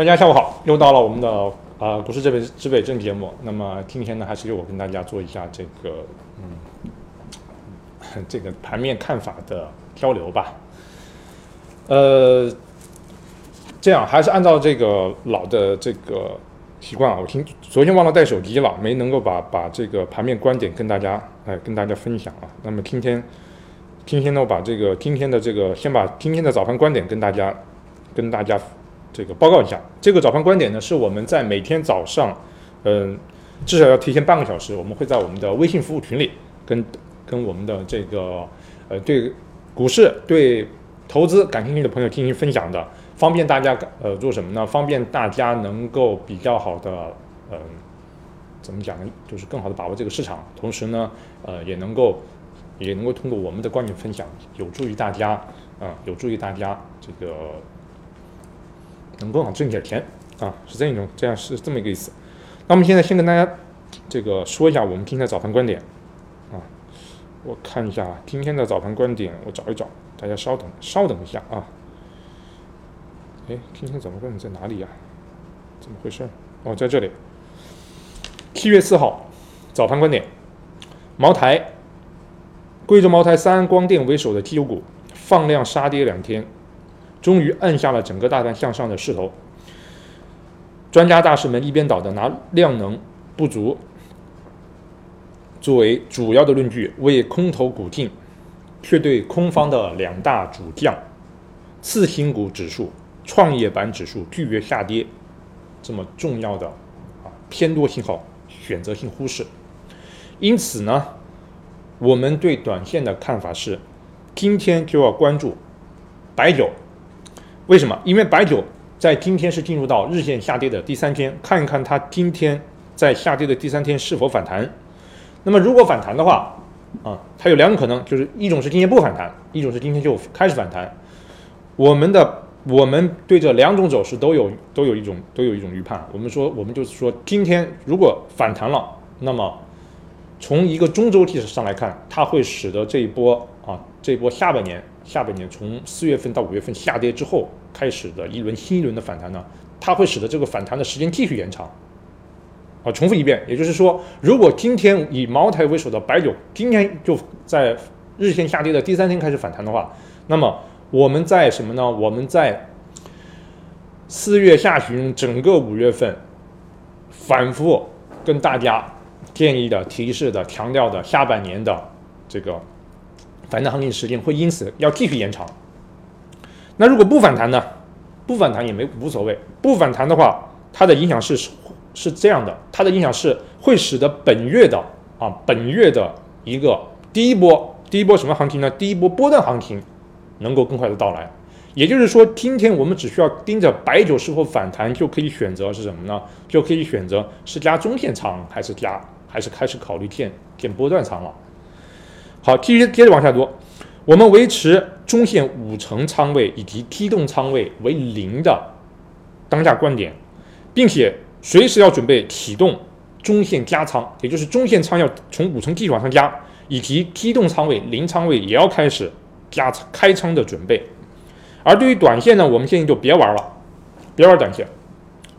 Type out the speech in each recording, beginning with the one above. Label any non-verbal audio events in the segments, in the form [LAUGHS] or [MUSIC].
大家下午好，又到了我们的啊股市指北指北正节目。那么今天呢，还是由我跟大家做一下这个嗯 [LAUGHS] 这个盘面看法的交流吧。呃，这样还是按照这个老的这个习惯啊，我听昨天忘了带手机了，没能够把把这个盘面观点跟大家哎跟大家分享啊。那么今天今天呢，我把这个今天的这个先把今天的早盘观点跟大家跟大家。这个报告一下，这个早盘观点呢，是我们在每天早上，嗯，至少要提前半个小时，我们会在我们的微信服务群里跟跟我们的这个呃对股市对投资感兴趣的朋友进行分享的，方便大家呃做什么呢？方便大家能够比较好的嗯怎么讲呢？就是更好的把握这个市场，同时呢呃也能够也能够通过我们的观点分享，有助于大家啊有助于大家这个。能更好挣点钱啊，是这样一种，这样是这么一个意思。那我们现在先跟大家这个说一下我们今天的早盘观点啊。我看一下今天的早盘观点，我找一找，大家稍等，稍等一下啊。哎，今天早盘观点在哪里呀？怎么回事？哦，在这里。七月四号早盘观点，茅台，贵州茅台三安光电为首的绩优股放量杀跌两天。终于按下了整个大盘向上的势头。专家大师们一边倒的拿量能不足作为主要的论据为空头鼓劲，却对空方的两大主将次新股指数、创业板指数拒绝下跌这么重要的啊偏多信号选择性忽视。因此呢，我们对短线的看法是，今天就要关注白酒。为什么？因为白酒在今天是进入到日线下跌的第三天，看一看它今天在下跌的第三天是否反弹。那么如果反弹的话，啊，它有两种可能，就是一种是今天不反弹，一种是今天就开始反弹。我们的我们对这两种走势都有都有一种都有一种预判。我们说我们就是说，今天如果反弹了，那么从一个中周期上来看，它会使得这一波啊这一波下半年下半年从四月份到五月份下跌之后。开始的一轮新一轮的反弹呢，它会使得这个反弹的时间继续延长。啊，重复一遍，也就是说，如果今天以茅台为首的白酒今天就在日线下跌的第三天开始反弹的话，那么我们在什么呢？我们在四月下旬整个五月份反复跟大家建议的、提示的、强调的下半年的这个反弹行情时间会因此要继续延长。那如果不反弹呢？不反弹也没无所谓。不反弹的话，它的影响是是这样的，它的影响是会使得本月的啊本月的一个第一波第一波什么行情呢？第一波波段行情能够更快的到来。也就是说，今天我们只需要盯着白酒是否反弹，就可以选择是什么呢？就可以选择是加中线仓还是加还是开始考虑建建波段仓了。好，继续接着往下读。我们维持中线五成仓位以及梯动仓位为零的当下观点，并且随时要准备启动中线加仓，也就是中线仓要从五成继续往上加，以及梯动仓位零仓位也要开始加开仓的准备。而对于短线呢，我们现在就别玩了，别玩短线。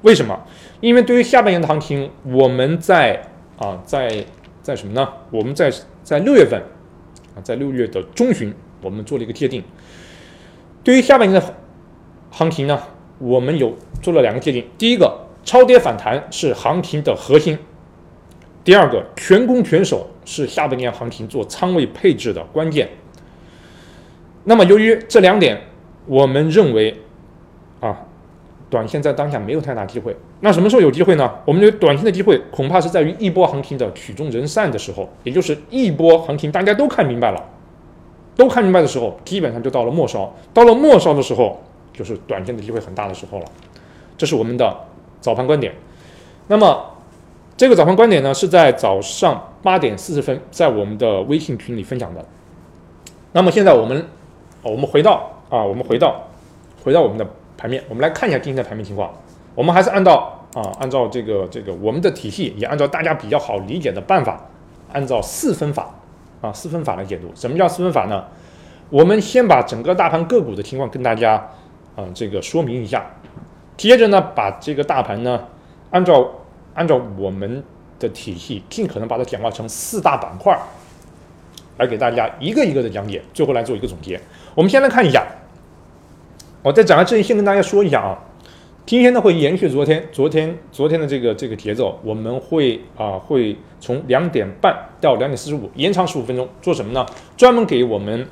为什么？因为对于下半年的行情，我们在啊在在什么呢？我们在在六月份。啊，在六月的中旬，我们做了一个界定。对于下半年的行情呢，我们有做了两个界定。第一个，超跌反弹是行情的核心；第二个，全攻全守是下半年行情做仓位配置的关键。那么，由于这两点，我们认为。短线在当下没有太大机会，那什么时候有机会呢？我们觉得短线的机会恐怕是在于一波行情的曲终人散的时候，也就是一波行情大家都看明白了，都看明白的时候，基本上就到了末梢。到了末梢的时候，就是短线的机会很大的时候了。这是我们的早盘观点。那么这个早盘观点呢，是在早上八点四十分在我们的微信群里分享的。那么现在我们，我们回到啊，我们回到回到我们的。盘面，我们来看一下今天的盘面情况。我们还是按照啊，按照这个这个我们的体系，也按照大家比较好理解的办法，按照四分法啊，四分法来解读。什么叫四分法呢？我们先把整个大盘个股的情况跟大家啊这个说明一下。接着呢，把这个大盘呢，按照按照我们的体系，尽可能把它简化成四大板块，来给大家一个一个的讲解，最后来做一个总结。我们先来看一下，我在讲完之前，先跟大家说一下啊，今天呢会延续昨天昨天昨天的这个这个节奏，我们会啊会从两点半到两点四十五，延长十五分钟，做什么呢？专门给我们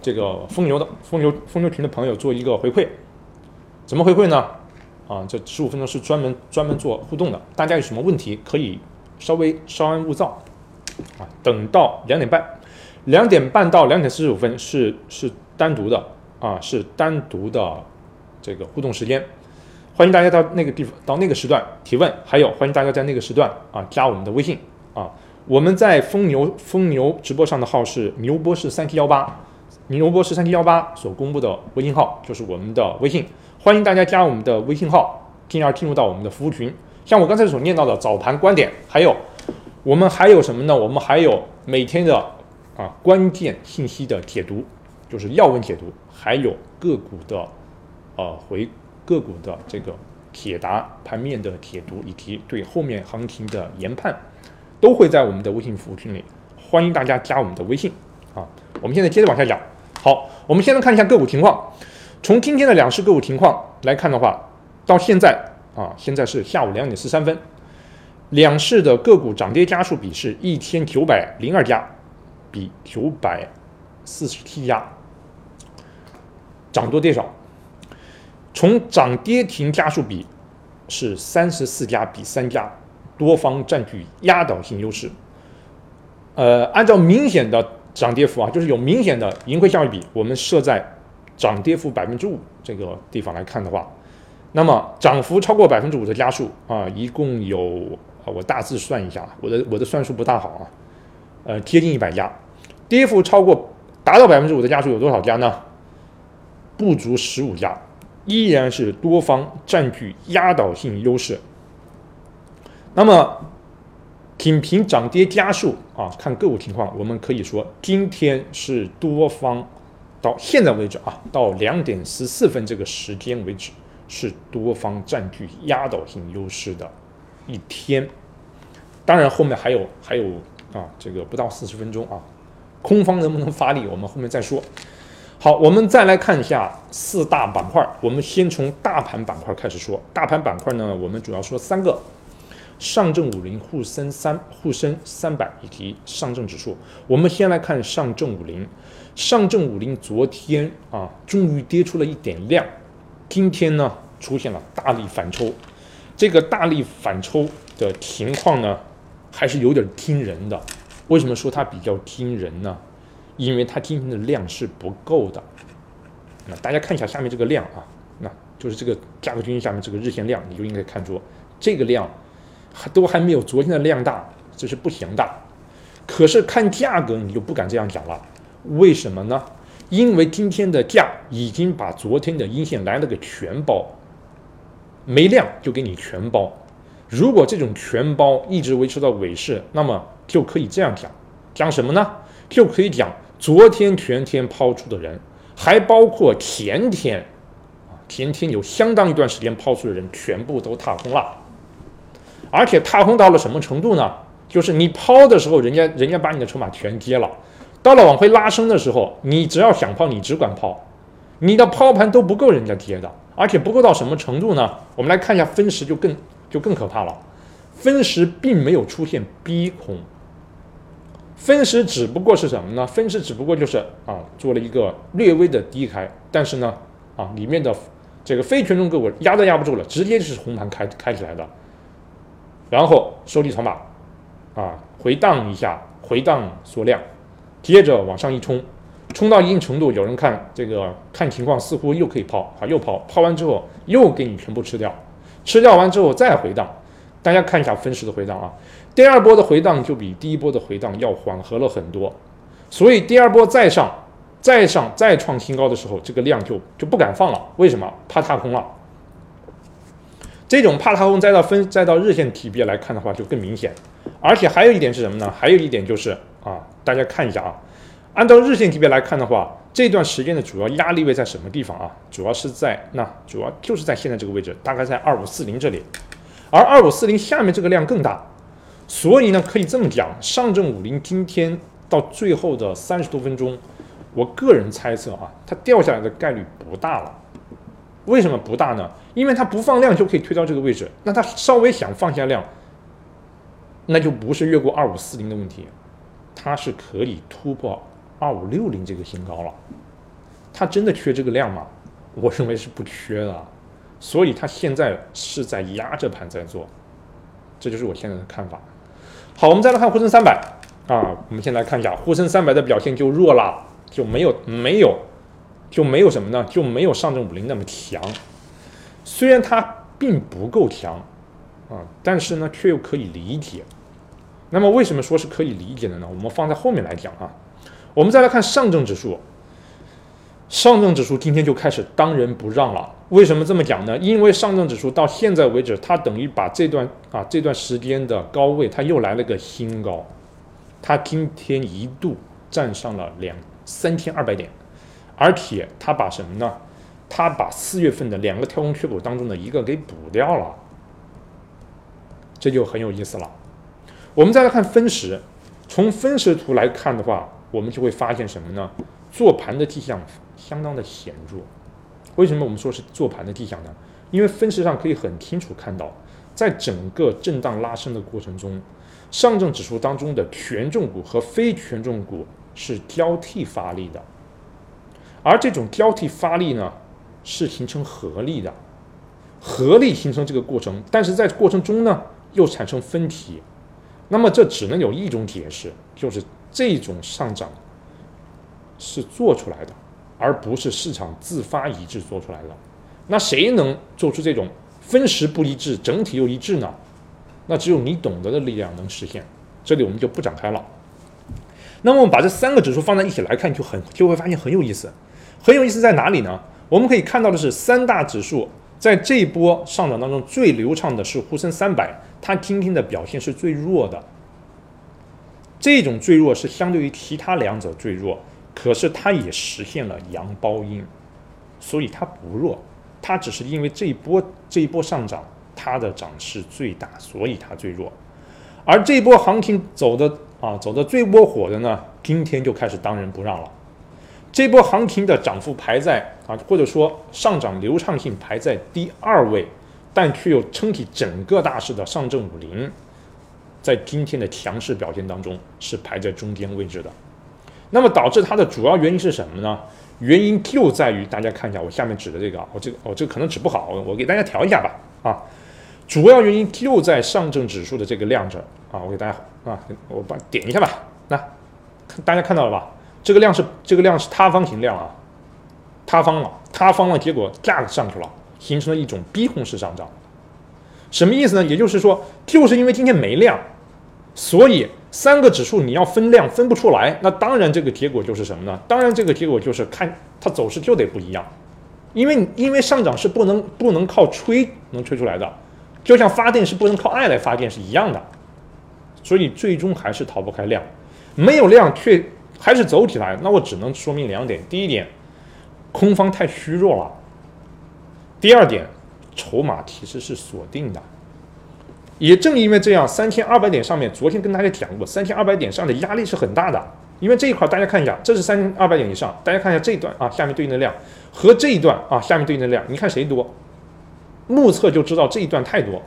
这个疯牛的疯牛疯牛群的朋友做一个回馈，怎么回馈呢？啊，这十五分钟是专门专门做互动的，大家有什么问题可以稍微稍安勿躁啊，等到两点半，两点半到两点四十五分是是单独的啊，是单独的这个互动时间，欢迎大家到那个地方到那个时段提问，还有欢迎大家在那个时段啊加我们的微信啊，我们在疯牛疯牛直播上的号是牛博士三七幺八，牛博士三七幺八所公布的微信号就是我们的微信。欢迎大家加我们的微信号，进而进入到我们的服务群。像我刚才所念到的早盘观点，还有我们还有什么呢？我们还有每天的啊关键信息的解读，就是要闻解读，还有个股的呃回个股的这个解答盘面的解读，以及对后面行情的研判，都会在我们的微信服务群里。欢迎大家加我们的微信啊！我们现在接着往下讲。好，我们先来看一下个股情况。从今天的两市个股情况来看的话，到现在啊，现在是下午两点十三分，两市的个股涨跌家数比是一千九百零二家，比九百四十七家涨多跌少。从涨跌停家数比是三十四家比三家，多方占据压倒性优势。呃，按照明显的涨跌幅啊，就是有明显的盈亏效益比，我们设在。涨跌幅百分之五这个地方来看的话，那么涨幅超过百分之五的家数啊，一共有啊，我大致算一下，我的我的算术不大好啊，呃，接近一百家。跌幅超过达到百分之五的家数有多少家呢？不足十五家，依然是多方占据压倒性优势。那么仅凭涨跌家数啊，看个股情况，我们可以说今天是多方。到现在为止啊，到两点十四分这个时间为止，是多方占据压倒性优势的一天。当然，后面还有还有啊，这个不到四十分钟啊，空方能不能发力，我们后面再说。好，我们再来看一下四大板块，我们先从大盘板块开始说。大盘板块呢，我们主要说三个：上证五零、沪深三、沪深三百以及上证指数。我们先来看上证五零。上证五零昨天啊，终于跌出了一点量，今天呢出现了大力反抽，这个大力反抽的情况呢，还是有点惊人的。为什么说它比较惊人呢？因为它今天的量是不够的。那大家看一下下面这个量啊，那就是这个价格均线下面这个日线量，你就应该看出这个量还都还没有昨天的量大，这是不行的。可是看价格，你就不敢这样讲了。为什么呢？因为今天的价已经把昨天的阴线来了个全包，没量就给你全包。如果这种全包一直维持到尾市，那么就可以这样讲，讲什么呢？就可以讲昨天全天抛出的人，还包括前天啊，前天有相当一段时间抛出的人，全部都踏空了。而且踏空到了什么程度呢？就是你抛的时候，人家人家把你的筹码全接了。到了往回拉升的时候，你只要想抛，你只管抛，你的抛盘都不够人家接的，而且不够到什么程度呢？我们来看一下分时就更就更可怕了，分时并没有出现逼空，分时只不过是什么呢？分时只不过就是啊做了一个略微的低开，但是呢啊里面的这个非权重个股压都压不住了，直接就是红盘开开起来的，然后收力筹码啊回荡一下，回荡缩量。接着往上一冲，冲到一定程度，有人看这个看情况，似乎又可以抛，好又抛，抛完之后又给你全部吃掉，吃掉完之后再回荡，大家看一下分时的回荡啊，第二波的回荡就比第一波的回荡要缓和了很多，所以第二波再上、再上、再创新高的时候，这个量就就不敢放了，为什么？怕踏空了。这种怕踏空再到分再到日线级别来看的话，就更明显，而且还有一点是什么呢？还有一点就是。啊，大家看一下啊，按照日线级别来看的话，这段时间的主要压力位在什么地方啊？主要是在那，主要就是在现在这个位置，大概在二五四零这里。而二五四零下面这个量更大，所以呢，可以这么讲，上证五零今天到最后的三十多分钟，我个人猜测啊，它掉下来的概率不大了。为什么不大呢？因为它不放量就可以推到这个位置，那它稍微想放下量，那就不是越过二五四零的问题，它是可以突破二五六零这个新高了。它真的缺这个量吗？我认为是不缺的。所以它现在是在压着盘在做，这就是我现在的看法。好，我们再来看沪深三百啊，我们先来看一下沪深三百的表现就弱了，就没有没有就没有什么呢？就没有上证五零那么强。虽然它并不够强啊，但是呢却又可以理解。那么为什么说是可以理解的呢？我们放在后面来讲啊。我们再来看上证指数。上证指数今天就开始当仁不让了，为什么这么讲呢？因为上证指数到现在为止，它等于把这段啊这段时间的高位，它又来了个新高，它今天一度站上了两三千二百点，而且它把什么呢？它把四月份的两个跳空缺口当中的一个给补掉了，这就很有意思了。我们再来看分时，从分时图来看的话，我们就会发现什么呢？做盘的迹象。相当的显著，为什么我们说是做盘的迹象呢？因为分时上可以很清楚看到，在整个震荡拉升的过程中，上证指数当中的权重股和非权重股是交替发力的，而这种交替发力呢，是形成合力的，合力形成这个过程，但是在过程中呢，又产生分歧，那么这只能有一种解释，就是这种上涨是做出来的。而不是市场自发一致做出来的，那谁能做出这种分时不一致，整体又一致呢？那只有你懂得的力量能实现。这里我们就不展开了。那么我们把这三个指数放在一起来看，就很就会发现很有意思。很有意思在哪里呢？我们可以看到的是，三大指数在这一波上涨当中最流畅的是沪深三百，它今天的表现是最弱的。这种最弱是相对于其他两者最弱。可是它也实现了阳包阴，所以它不弱，它只是因为这一波这一波上涨，它的涨势最大，所以它最弱。而这波行情走的啊走的最窝火的呢，今天就开始当仁不让了。这波行情的涨幅排在啊或者说上涨流畅性排在第二位，但却又撑起整个大势的上证五零，在今天的强势表现当中是排在中间位置的。那么导致它的主要原因是什么呢？原因就在于大家看一下我下面指的这个，我这个我这个可能指不好，我我给大家调一下吧。啊，主要原因就在上证指数的这个量这啊，我给大家啊，我把点一下吧。那大家看到了吧？这个量是这个量是塌方形量啊，塌方了，塌方了，结果价格上去了，形成了一种逼空式上涨。什么意思呢？也就是说，就是因为今天没量，所以。三个指数你要分量分不出来，那当然这个结果就是什么呢？当然这个结果就是看它走势就得不一样，因为因为上涨是不能不能靠吹能吹出来的，就像发电是不能靠爱来发电是一样的，所以最终还是逃不开量，没有量却还是走起来，那我只能说明两点：第一点，空方太虚弱了；第二点，筹码其实是锁定的。也正因为这样，三千二百点上面，昨天跟大家讲过，三千二百点上的压力是很大的。因为这一块大家看一下，这是三千二百点以上，大家看一下这一段啊，下面对应的量和这一段啊，下面对应的量，你看谁多？目测就知道这一段太多，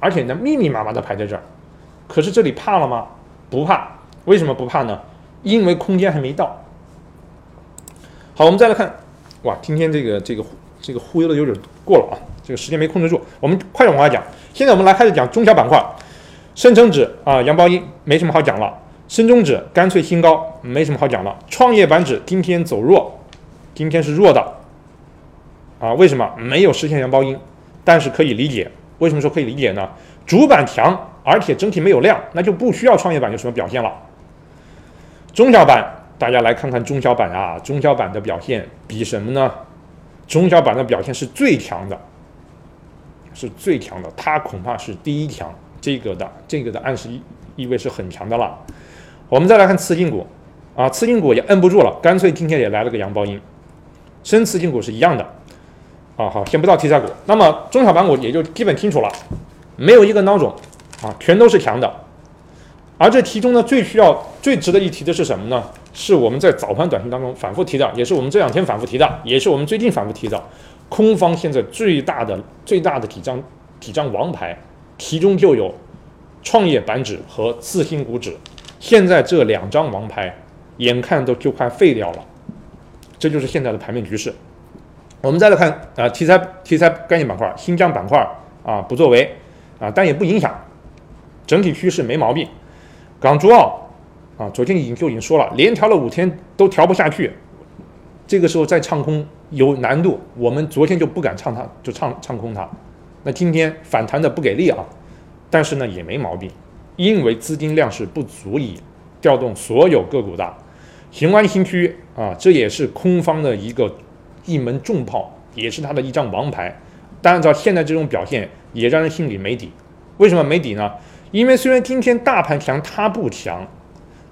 而且呢密密麻麻的排在这儿。可是这里怕了吗？不怕。为什么不怕呢？因为空间还没到。好，我们再来看，哇，今天这个这个这个忽悠的有点过了啊，这个时间没控制住，我们快点往下讲。现在我们来开始讲中小板块，深成指啊，阳包阴没什么好讲了，深中指干脆新高，没什么好讲了，创业板指今天走弱，今天是弱的，啊，为什么没有实现阳包阴？但是可以理解，为什么说可以理解呢？主板强，而且整体没有量，那就不需要创业板有什么表现了。中小板，大家来看看中小板啊，中小板的表现比什么呢？中小板的表现是最强的。是最强的，它恐怕是第一强，这个的这个的暗示意意味是很强的了。我们再来看次新股，啊，次新股也摁不住了，干脆今天也来了个阳包阴，深次新股是一样的。啊，好，先不到题材股，那么中小板股也就基本清楚了，没有一个孬种啊，全都是强的。而这其中呢，最需要、最值得一提的是什么呢？是我们在早盘短信当中反复提的，也是我们这两天反复提的，也是我们最近反复提的。空方现在最大的、最大的几张几张王牌，其中就有创业板指和次新股指，现在这两张王牌。眼看都就快废掉了，这就是现在的盘面局势。我们再来看啊，题材题材概念板块，新疆板块啊不作为啊，但也不影响整体趋势没毛病。港珠澳啊，昨天已经就已经说了，连调了五天都调不下去，这个时候再唱空有难度。我们昨天就不敢唱它，就唱唱空它。那今天反弹的不给力啊，但是呢也没毛病，因为资金量是不足以调动所有个股的。雄安新区啊，这也是空方的一个一门重炮，也是他的一张王牌。但按照现在这种表现，也让人心里没底。为什么没底呢？因为虽然今天大盘强，它不强，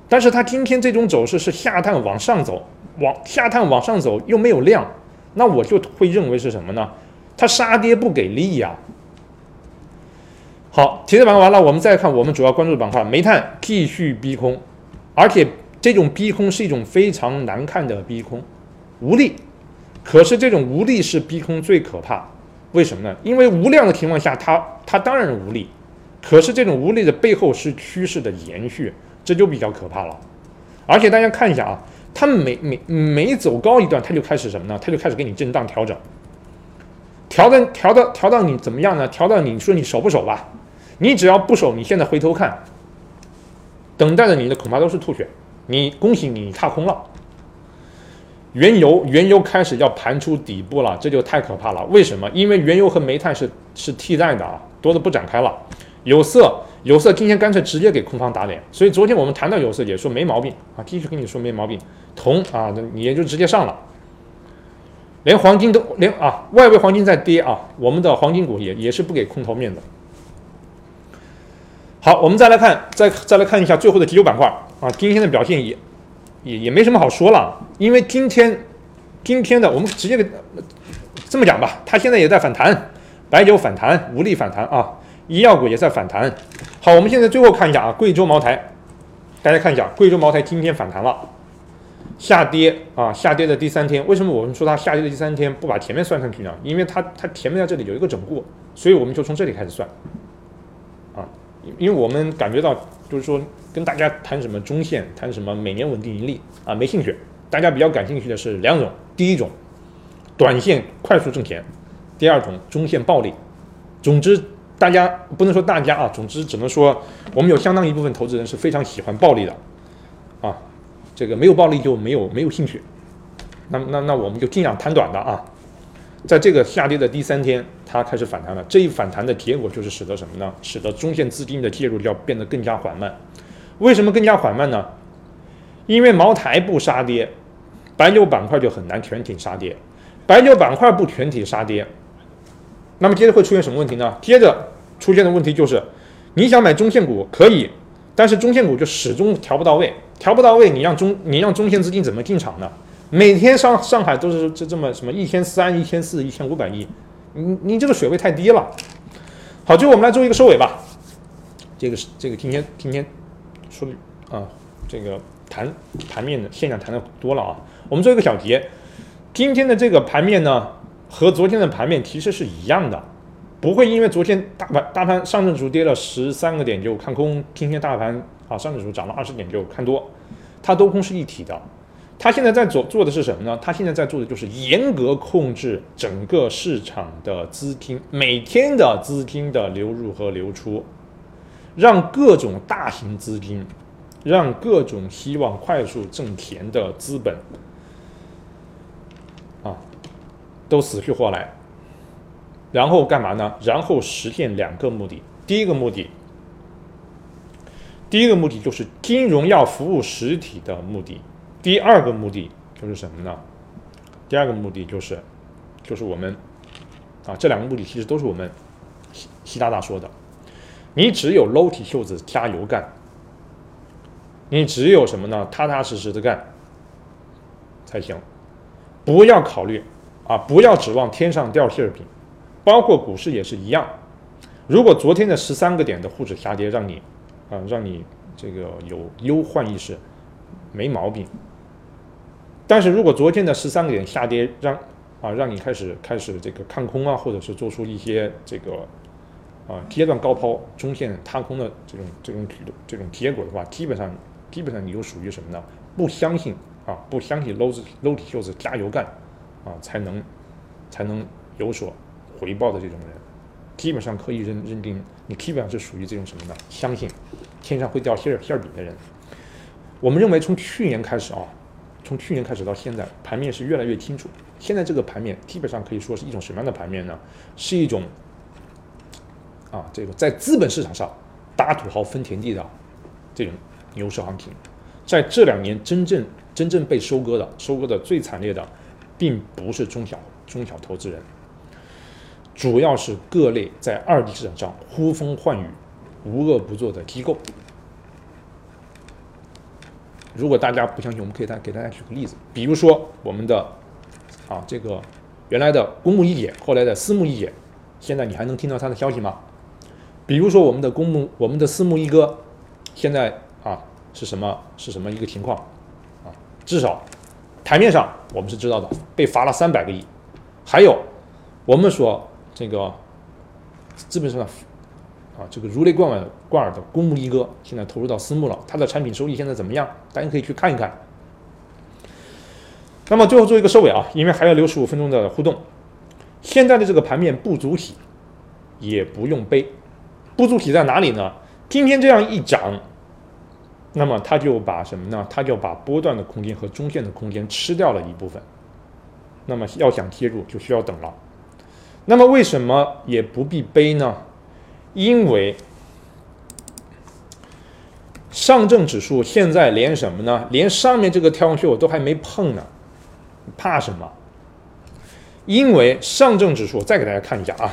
但是它今天这种走势是下探往上走，往下探往上走又没有量，那我就会认为是什么呢？它杀跌不给力呀。好，题材板块完了，我们再看我们主要关注的板块，煤炭继续逼空，而且。这种逼空是一种非常难看的逼空，无力。可是这种无力是逼空最可怕，为什么呢？因为无量的情况下，它它当然无力。可是这种无力的背后是趋势的延续，这就比较可怕了。而且大家看一下啊，它每每每走高一段，它就开始什么呢？它就开始给你震荡调整，调的调到调到你怎么样呢？调到你说你守不守吧？你只要不守，你现在回头看，等待着你的恐怕都是吐血。你恭喜你踏空了，原油原油开始要盘出底部了，这就太可怕了。为什么？因为原油和煤炭是是替代的啊，多的不展开了。有色有色今天干脆直接给空方打脸，所以昨天我们谈到有色也说没毛病啊，继续跟你说没毛病。铜啊，你也就直接上了，连黄金都连啊，外围黄金在跌啊，我们的黄金股也也是不给空头面子。好，我们再来看，再再来看一下最后的急救板块啊，今天的表现也也也没什么好说了，因为今天今天的我们直接给这么讲吧，它现在也在反弹，白酒反弹，无力反弹啊，医药股也在反弹。好，我们现在最后看一下啊，贵州茅台，大家看一下，贵州茅台今天反弹了，下跌啊，下跌的第三天，为什么我们说它下跌的第三天不把前面算上去呢？因为它它前面在这里有一个整固，所以我们就从这里开始算。啊因为我们感觉到，就是说跟大家谈什么中线，谈什么每年稳定盈利啊，没兴趣。大家比较感兴趣的是两种：第一种，短线快速挣钱；第二种，中线暴利。总之，大家不能说大家啊，总之只能说我们有相当一部分投资人是非常喜欢暴利的啊。这个没有暴利就没有没有兴趣。那那那我们就尽量谈短的啊。在这个下跌的第三天，它开始反弹了。这一反弹的结果就是使得什么呢？使得中线资金的介入要变得更加缓慢。为什么更加缓慢呢？因为茅台不杀跌，白酒板块就很难全体杀跌。白酒板块不全体杀跌，那么接着会出现什么问题呢？接着出现的问题就是，你想买中线股可以，但是中线股就始终调不到位，调不到位，你让中你让中线资金怎么进场呢？每天上上海都是这这么什么一千三、一千四、一千五百亿，你你这个水位太低了。好，最后我们来做一个收尾吧。这个是这个今天今天说的啊，这个谈盘面的现象谈的多了啊。我们做一个小结，今天的这个盘面呢和昨天的盘面其实是一样的，不会因为昨天大盘大盘上证指数跌了十三个点就看空，今天大盘啊上证指数涨了二十点就看多，它多空是一体的。他现在在做做的是什么呢？他现在在做的就是严格控制整个市场的资金，每天的资金的流入和流出，让各种大型资金，让各种希望快速挣钱的资本，啊，都死去活来。然后干嘛呢？然后实现两个目的。第一个目的，第一个目的就是金融要服务实体的目的。第二个目的就是什么呢？第二个目的就是，就是我们啊，这两个目的其实都是我们习大大说的。你只有搂起袖子加油干，你只有什么呢？踏踏实实的干才行，不要考虑啊，不要指望天上掉馅饼，包括股市也是一样。如果昨天的十三个点的沪指下跌让你啊让你这个有忧患意识，没毛病。但是如果昨天的十三个点下跌让啊让你开始开始这个看空啊，或者是做出一些这个啊阶段高抛、中线踏空的这种这种举动这种结果的话，基本上。基本上你就属于什么呢？不相信啊，不相信搂子搂起袖子加油干啊，才能才能有所回报的这种人，基本上可以认认定你基本上是属于这种什么呢？相信天上会掉馅儿馅儿饼的人。我们认为从去年开始啊，从去年开始到现在，盘面是越来越清楚。现在这个盘面基本上可以说是一种什么样的盘面呢？是一种啊，这个在资本市场上打土豪分田地的这种。牛市行情，在这两年真正真正被收割的、收割的最惨烈的，并不是中小中小投资人，主要是各类在二级市场上呼风唤雨、无恶不作的机构。如果大家不相信，我们可以再给大家举个例子，比如说我们的啊这个原来的公募一姐，后来的私募一姐，现在你还能听到他的消息吗？比如说我们的公募，我们的私募一哥，现在。啊，是什么？是什么一个情况？啊，至少台面上我们是知道的，被罚了三百个亿。还有，我们说这个资本上的啊，这个如雷贯耳贯耳的公募一哥，现在投入到私募了，它的产品收益现在怎么样？大家可以去看一看。那么最后做一个收尾啊，因为还要留十五分钟的互动。现在的这个盘面不足喜，也不用悲，不足喜在哪里呢？今天这样一涨。那么他就把什么呢？他就把波段的空间和中线的空间吃掉了一部分。那么要想介入，就需要等了。那么为什么也不必背呢？因为上证指数现在连什么呢？连上面这个跳空缺口都还没碰呢，怕什么？因为上证指数，再给大家看一下啊。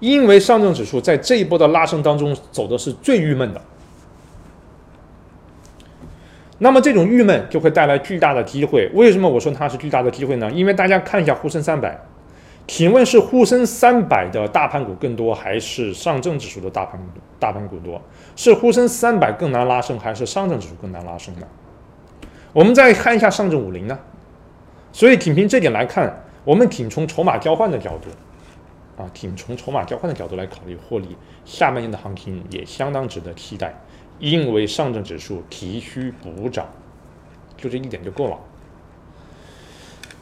因为上证指数在这一波的拉升当中走的是最郁闷的，那么这种郁闷就会带来巨大的机会。为什么我说它是巨大的机会呢？因为大家看一下沪深三百，请问是沪深三百的大盘股更多，还是上证指数的大盘大盘股多？是沪深三百更难拉升，还是上证指数更难拉升呢？我们再看一下上证五零呢？所以仅凭这点来看，我们仅从筹码交换的角度。啊，挺从筹码交换的角度来考虑获利，下半年的行情也相当值得期待，因为上证指数急需补涨，就这一点就够了。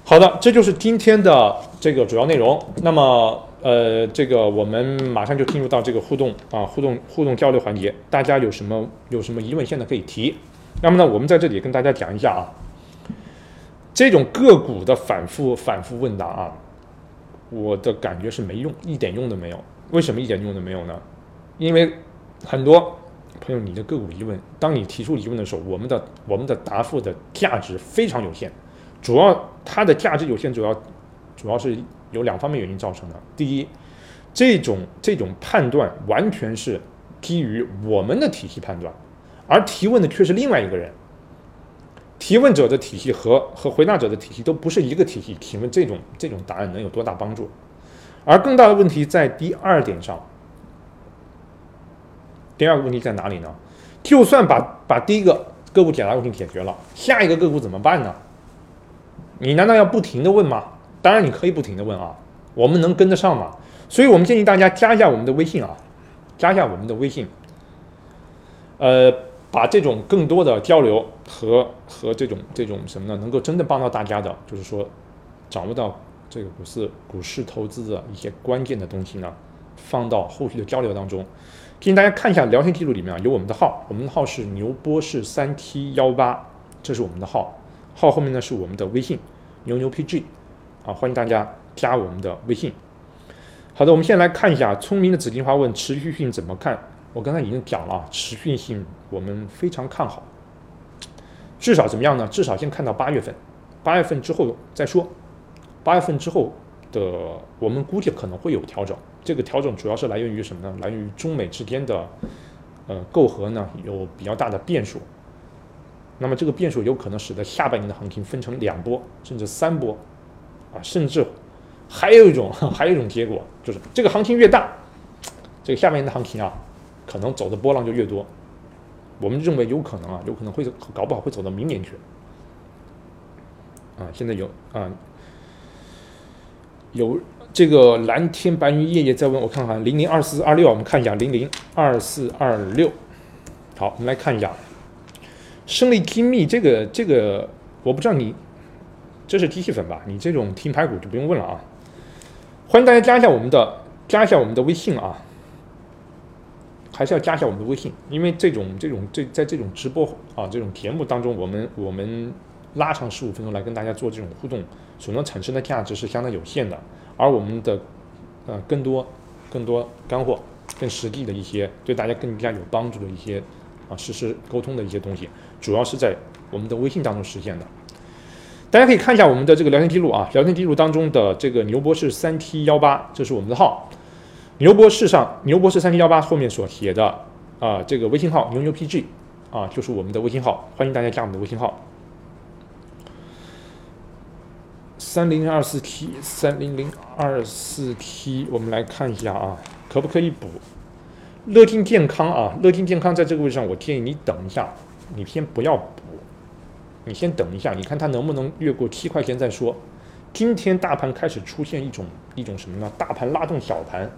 好的，这就是今天的这个主要内容。那么，呃，这个我们马上就进入到这个互动啊，互动互动交流环节，大家有什么有什么疑问，现在可以提。那么呢，我们在这里跟大家讲一下啊，这种个股的反复反复问答啊。我的感觉是没用，一点用都没有。为什么一点用都没有呢？因为很多朋友，你的个股疑问，当你提出疑问的时候，我们的我们的答复的价值非常有限。主要它的价值有限，主要主要是有两方面原因造成的。第一，这种这种判断完全是基于我们的体系判断，而提问的却是另外一个人。提问者的体系和和回答者的体系都不是一个体系，请问这种这种答案能有多大帮助？而更大的问题在第二点上。第二个问题在哪里呢？就算把把第一个个股解答问题解决了，下一个个股怎么办呢？你难道要不停的问吗？当然你可以不停的问啊，我们能跟得上吗？所以我们建议大家加一下我们的微信啊，加一下我们的微信，呃。把这种更多的交流和和这种这种什么呢，能够真正帮到大家的，就是说掌握到这个股市股市投资的一些关键的东西呢，放到后续的交流当中。建议大家看一下聊天记录里面啊，有我们的号，我们的号是牛波士三 T 幺八，这是我们的号，号后面呢是我们的微信牛牛 PG，啊，欢迎大家加我们的微信。好的，我们先来看一下聪明的紫金花问持续性怎么看。我刚才已经讲了，持续性我们非常看好，至少怎么样呢？至少先看到八月份，八月份之后再说。八月份之后的，我们估计可能会有调整。这个调整主要是来源于什么呢？来源于中美之间的呃媾和呢有比较大的变数。那么这个变数有可能使得下半年的行情分成两波甚至三波，啊，甚至还有一种 [LAUGHS] 还有一种结果就是这个行情越大，这个下半年的行情啊，可能走的波浪就越多。我们认为有可能啊，有可能会搞不好会走到明年去。啊，现在有啊，有这个蓝天白云夜夜在问我看看零零二四二六，我们看一下零零二四二六。好，我们来看一下。胜利精密这个这个我不知道你这是机器粉吧？你这种听排骨就不用问了啊！欢迎大家加一下我们的加一下我们的微信啊，还是要加一下我们的微信，因为这种这种这在这种直播啊这种节目当中，我们我们拉长十五分钟来跟大家做这种互动，所能产生的价值是相当有限的，而我们的呃更多更多干货、更实际的一些对大家更加有帮助的一些啊实时沟通的一些东西。主要是在我们的微信当中实现的，大家可以看一下我们的这个聊天记录啊，聊天记录当中的这个牛博士三 T 幺八，这是我们的号，牛博士上牛博士三 T 幺八后面所写的啊，这个微信号牛牛 PG 啊，就是我们的微信号，欢迎大家加我们的微信号，三零零二四 T 三零零二四 T，我们来看一下啊，可不可以补？乐金健康啊，乐金健康在这个位置上，我建议你等一下。你先不要补，你先等一下，你看它能不能越过七块钱再说。今天大盘开始出现一种一种什么呢？大盘拉动小盘，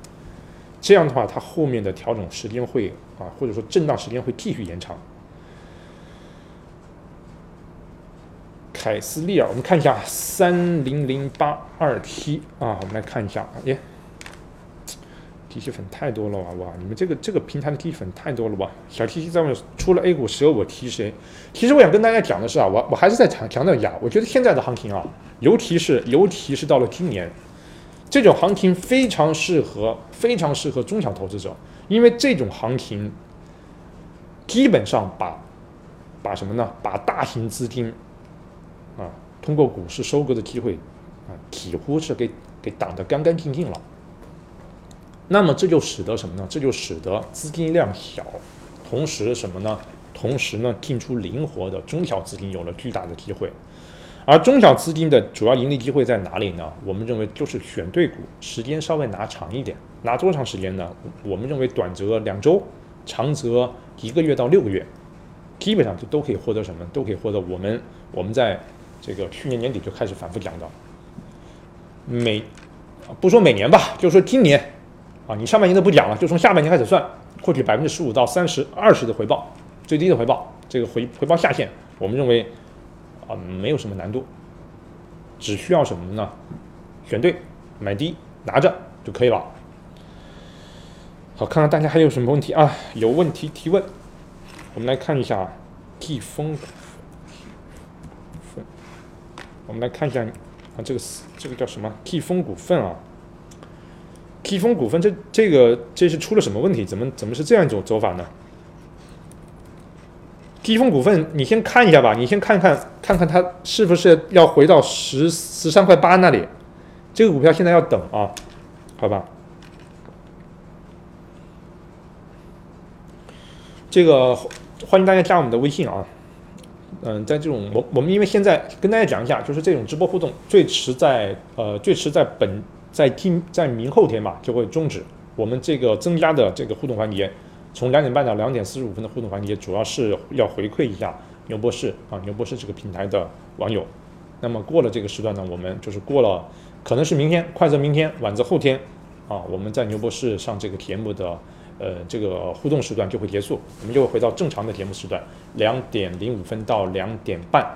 这样的话，它后面的调整时间会啊，或者说震荡时间会继续延长。凯斯利尔，我们看一下三零零八二七啊，我们来看一下，耶。T 恤粉太多了哇哇！你们这个这个平台的 T 恤粉太多了吧？小 T 恤在问，出了 A 股十二我踢谁？其实我想跟大家讲的是啊，我我还是在强强调一下，我觉得现在的行情啊，尤其是尤其是到了今年，这种行情非常适合非常适合中小投资者，因为这种行情基本上把把什么呢？把大型资金啊通过股市收割的机会啊，几乎是给给挡得干干净净了。那么这就使得什么呢？这就使得资金量小，同时什么呢？同时呢，进出灵活的中小资金有了巨大的机会。而中小资金的主要盈利机会在哪里呢？我们认为就是选对股，时间稍微拿长一点，拿多长时间呢？我们认为短则两周，长则一个月到六个月，基本上就都可以获得什么？都可以获得我们我们在这个去年年底就开始反复讲的，每不说每年吧，就说今年。啊，你上半年都不讲了，就从下半年开始算，获取百分之十五到三十、二十的回报，最低的回报，这个回回报下限，我们认为啊没有什么难度，只需要什么呢？选对，买低，拿着就可以了。好，看看大家还有什么问题啊？有问题提问。我们来看一下地风股份，我们来看一下啊，这个这个叫什么？地风股份啊。T 风股份，这这个这是出了什么问题？怎么怎么是这样一种走法呢？T 风股份，你先看一下吧，你先看看看看它是不是要回到十十三块八那里？这个股票现在要等啊，好吧？这个欢迎大家加我们的微信啊。嗯，在这种我我们因为现在跟大家讲一下，就是这种直播互动最迟在呃最迟在本。在今在明后天吧就会终止我们这个增加的这个互动环节，从两点半到两点四十五分的互动环节，主要是要回馈一下牛博士啊牛博士这个平台的网友。那么过了这个时段呢，我们就是过了，可能是明天，快则明天，晚则后天啊，我们在牛博士上这个节目的呃这个互动时段就会结束，我们就会回到正常的节目时段，两点零五分到两点半，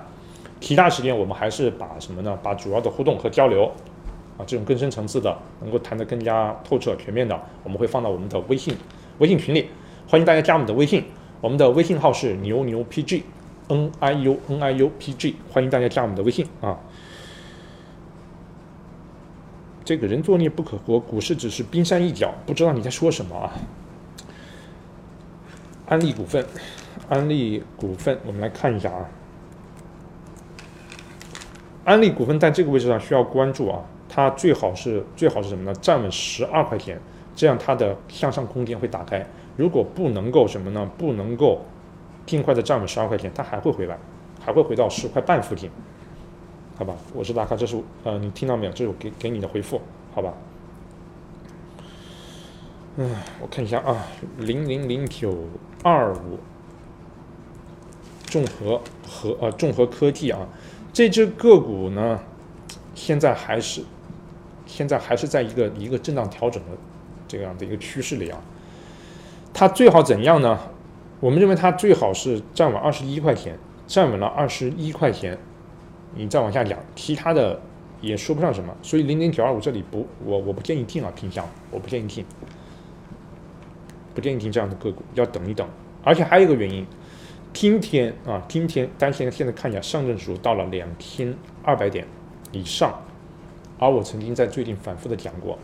其他时间我们还是把什么呢？把主要的互动和交流。啊，这种更深层次的，能够谈得更加透彻、全面的，我们会放到我们的微信微信群里，欢迎大家加我们的微信，我们的微信号是牛牛 PG，N I U N I U P G，欢迎大家加我们的微信啊。这个人作孽不可活，股市只是冰山一角，不知道你在说什么啊？安利股份，安利股份，我们来看一下啊。安利股份在这个位置上需要关注啊。它最好是最好是什么呢？站稳十二块钱，这样它的向上空间会打开。如果不能够什么呢？不能够尽快的站稳十二块钱，它还会回来，还会回到十块半附近，好吧？我是大咖，这是呃，你听到没有？这是我给给你的回复，好吧？嗯，我看一下啊，零零零九二五，众和和呃众和科技啊，这只个股呢，现在还是现在还是在一个一个震荡调整的这样的一个趋势里啊。它最好怎样呢？我们认为它最好是站稳二十一块钱，站稳了二十一块钱，你再往下讲，其他的也说不上什么。所以零点九二五这里不，我我不建议进啊，平向我不建议进，不建议进这样的个股，要等一等。而且还有一个原因，今天啊，今天单现现在看一下，上证指数到了两千二百点以上，而我曾经在最近反复的讲过。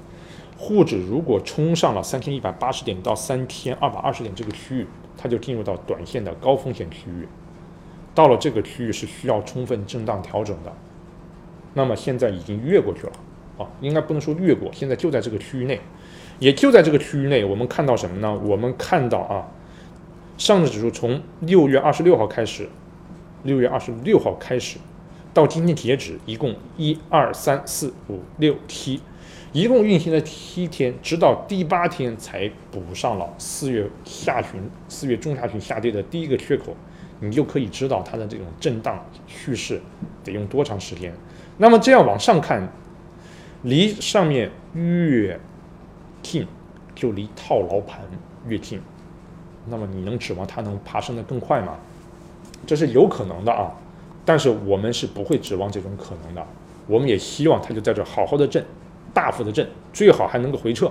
沪指如果冲上了三千一百八十点到三千二百二十点这个区域，它就进入到短线的高风险区域。到了这个区域是需要充分震荡调整的。那么现在已经越过去了啊，应该不能说越过，现在就在这个区域内，也就在这个区域内，我们看到什么呢？我们看到啊，上证指数从六月二十六号开始，六月二十六号开始到今天截止，一共一二三四五六七。一共运行了七天，直到第八天才补上了四月下旬、四月中下旬下跌的第一个缺口，你就可以知道它的这种震荡趋势得用多长时间。那么这样往上看，离上面越近，就离套牢盘越近。那么你能指望它能爬升的更快吗？这是有可能的啊，但是我们是不会指望这种可能的。我们也希望它就在这好好的震。大幅的震，最好还能够回撤，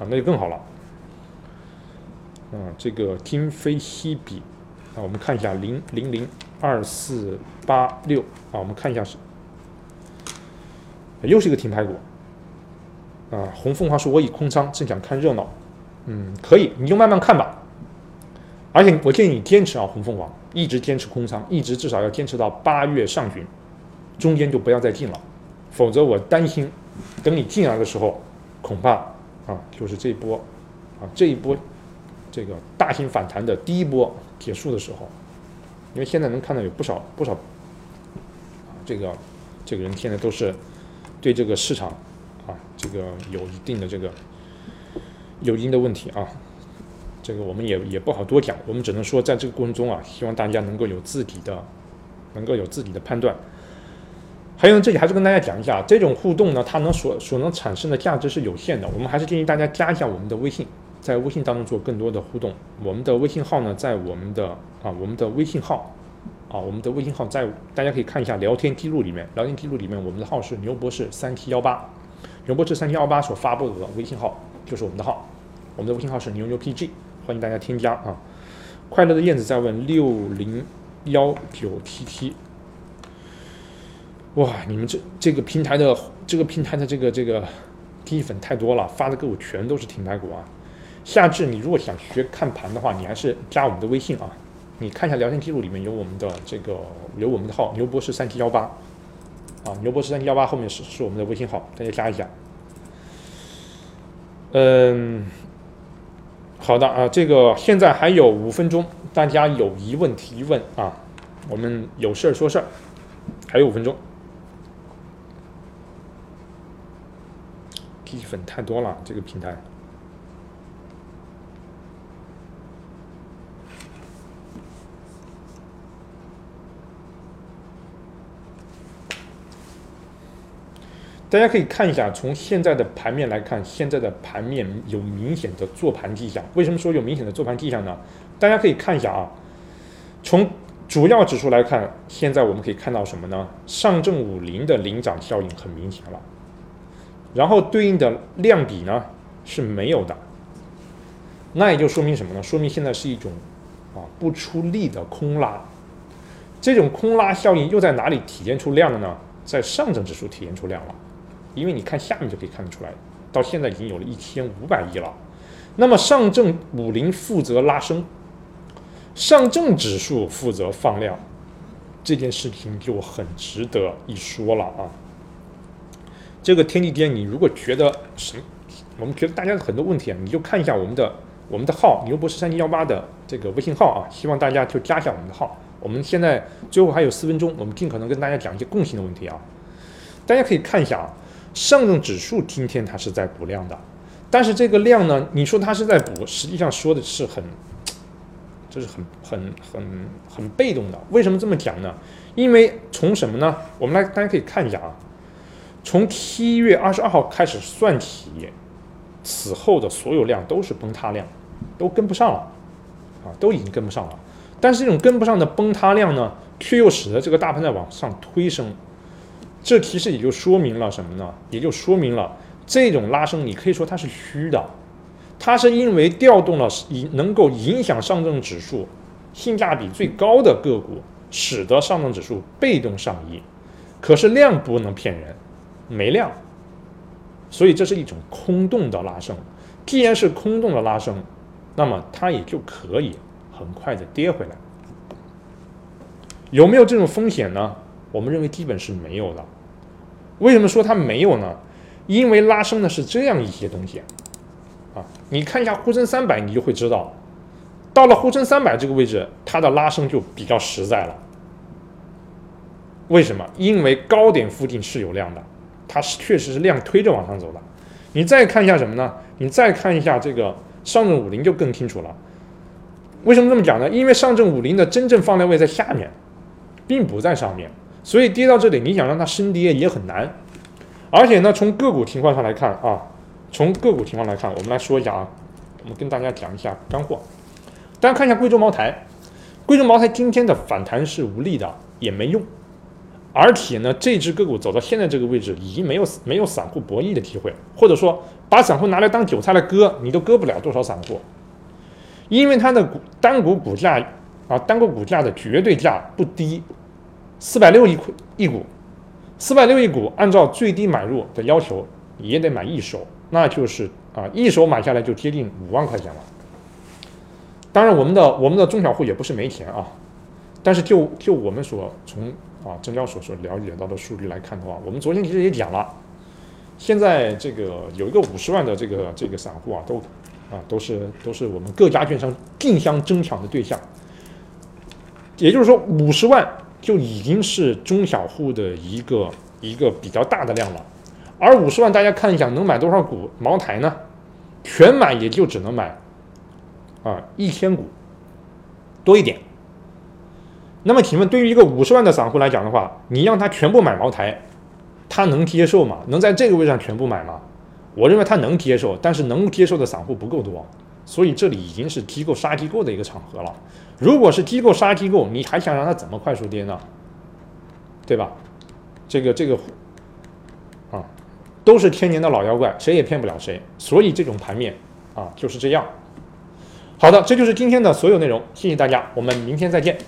啊，那就更好了。啊，这个今非昔比，啊，我们看一下零零零二四八六，啊，我们看一下是，又是一个停牌股，啊，红凤凰说我已空仓，正想看热闹，嗯，可以，你就慢慢看吧。而且我建议你坚持啊，红凤凰一直坚持空仓，一直至少要坚持到八月上旬，中间就不要再进了，否则我担心。等你进来的时候，恐怕啊，就是这波啊，这一波这个大型反弹的第一波结束的时候，因为现在能看到有不少不少啊，这个这个人现在都是对这个市场啊，这个有一定的这个有一定的问题啊，这个我们也也不好多讲，我们只能说在这个过程中啊，希望大家能够有自己的能够有自己的判断。还有这里还是跟大家讲一下，这种互动呢，它能所所能产生的价值是有限的。我们还是建议大家加一下我们的微信，在微信当中做更多的互动。我们的微信号呢，在我们的啊，我们的微信号啊，我们的微信号在大家可以看一下聊天记录里面，聊天记录里面我们的号是牛博士三七幺八，牛博士三七幺八所发布的微信号就是我们的号，我们的微信号是牛牛 PG，欢迎大家添加啊。快乐的燕子在问六零幺九七七。哇，你们这这个平台的这个平台的这个这个第一粉太多了，发的给我全都是停牌股啊。夏至，你如果想学看盘的话，你还是加我们的微信啊。你看一下聊天记录里面有我们的这个有我们的号牛博士三七幺八啊，牛博士三七幺八后面是是我们的微信号，大家加一下。嗯，好的啊，这个现在还有五分钟，大家有疑问提问啊，我们有事儿说事儿，还有五分钟。粉太多了，这个平台。大家可以看一下，从现在的盘面来看，现在的盘面有明显的做盘迹象。为什么说有明显的做盘迹象呢？大家可以看一下啊，从主要指数来看，现在我们可以看到什么呢？上证五零的领涨效应很明显了。然后对应的量比呢是没有的，那也就说明什么呢？说明现在是一种啊不出力的空拉，这种空拉效应又在哪里体现出量了呢？在上证指数体现出量了，因为你看下面就可以看得出来，到现在已经有了一千五百亿了。那么上证五零负责拉升，上证指数负责放量，这件事情就很值得一说了啊。这个天地间，你如果觉得什我们觉得大家很多问题啊，你就看一下我们的我们的号牛博士三七幺八的这个微信号啊，希望大家就加一下我们的号。我们现在最后还有四分钟，我们尽可能跟大家讲一些共性的问题啊。大家可以看一下啊，上证指数今天它是在补量的，但是这个量呢，你说它是在补，实际上说的是很，就是很很很很被动的。为什么这么讲呢？因为从什么呢？我们来大家可以看一下啊，从七月二十二号开始算起。此后的所有量都是崩塌量，都跟不上了，啊，都已经跟不上了。但是这种跟不上的崩塌量呢，却又使得这个大盘在往上推升。这其实也就说明了什么呢？也就说明了这种拉升，你可以说它是虚的，它是因为调动了影能够影响上证指数性价比最高的个股，使得上证指数被动上移。可是量不能骗人，没量。所以这是一种空洞的拉升，既然是空洞的拉升，那么它也就可以很快的跌回来。有没有这种风险呢？我们认为基本是没有的。为什么说它没有呢？因为拉升的是这样一些东西啊，你看一下沪深三百，你就会知道，到了沪深三百这个位置，它的拉升就比较实在了。为什么？因为高点附近是有量的。它是确实是量推着往上走的，你再看一下什么呢？你再看一下这个上证五零就更清楚了。为什么这么讲呢？因为上证五零的真正放量位在下面，并不在上面，所以跌到这里，你想让它升跌也很难。而且呢，从个股情况上来看啊，从个股情况来看，我们来说一下啊，我们跟大家讲一下干货。大家看一下贵州茅台，贵州茅台今天的反弹是无力的，也没用。而且呢，这只个股走到现在这个位置，已经没有没有散户博弈的机会，或者说把散户拿来当韭菜来割，你都割不了多少散户，因为它的股单股股价啊，单股股价的绝对价不低，四百六一股一股，四百六一股，按照最低买入的要求也得买一手，那就是啊，一手买下来就接近五万块钱了。当然，我们的我们的中小户也不是没钱啊，但是就就我们所从。啊，证交所所了解到的数据来看的话，我们昨天其实也讲了，现在这个有一个五十万的这个这个散户啊，都啊都是都是我们各家券商竞相争抢的对象。也就是说，五十万就已经是中小户的一个一个比较大的量了。而五十万，大家看一下能买多少股茅台呢？全买也就只能买啊一千股多一点。那么，请问，对于一个五十万的散户来讲的话，你让他全部买茅台，他能接受吗？能在这个位置上全部买吗？我认为他能接受，但是能接受的散户不够多，所以这里已经是机构杀机构的一个场合了。如果是机构杀机构，你还想让他怎么快速跌呢？对吧？这个这个啊，都是千年的老妖怪，谁也骗不了谁。所以这种盘面啊就是这样。好的，这就是今天的所有内容，谢谢大家，我们明天再见。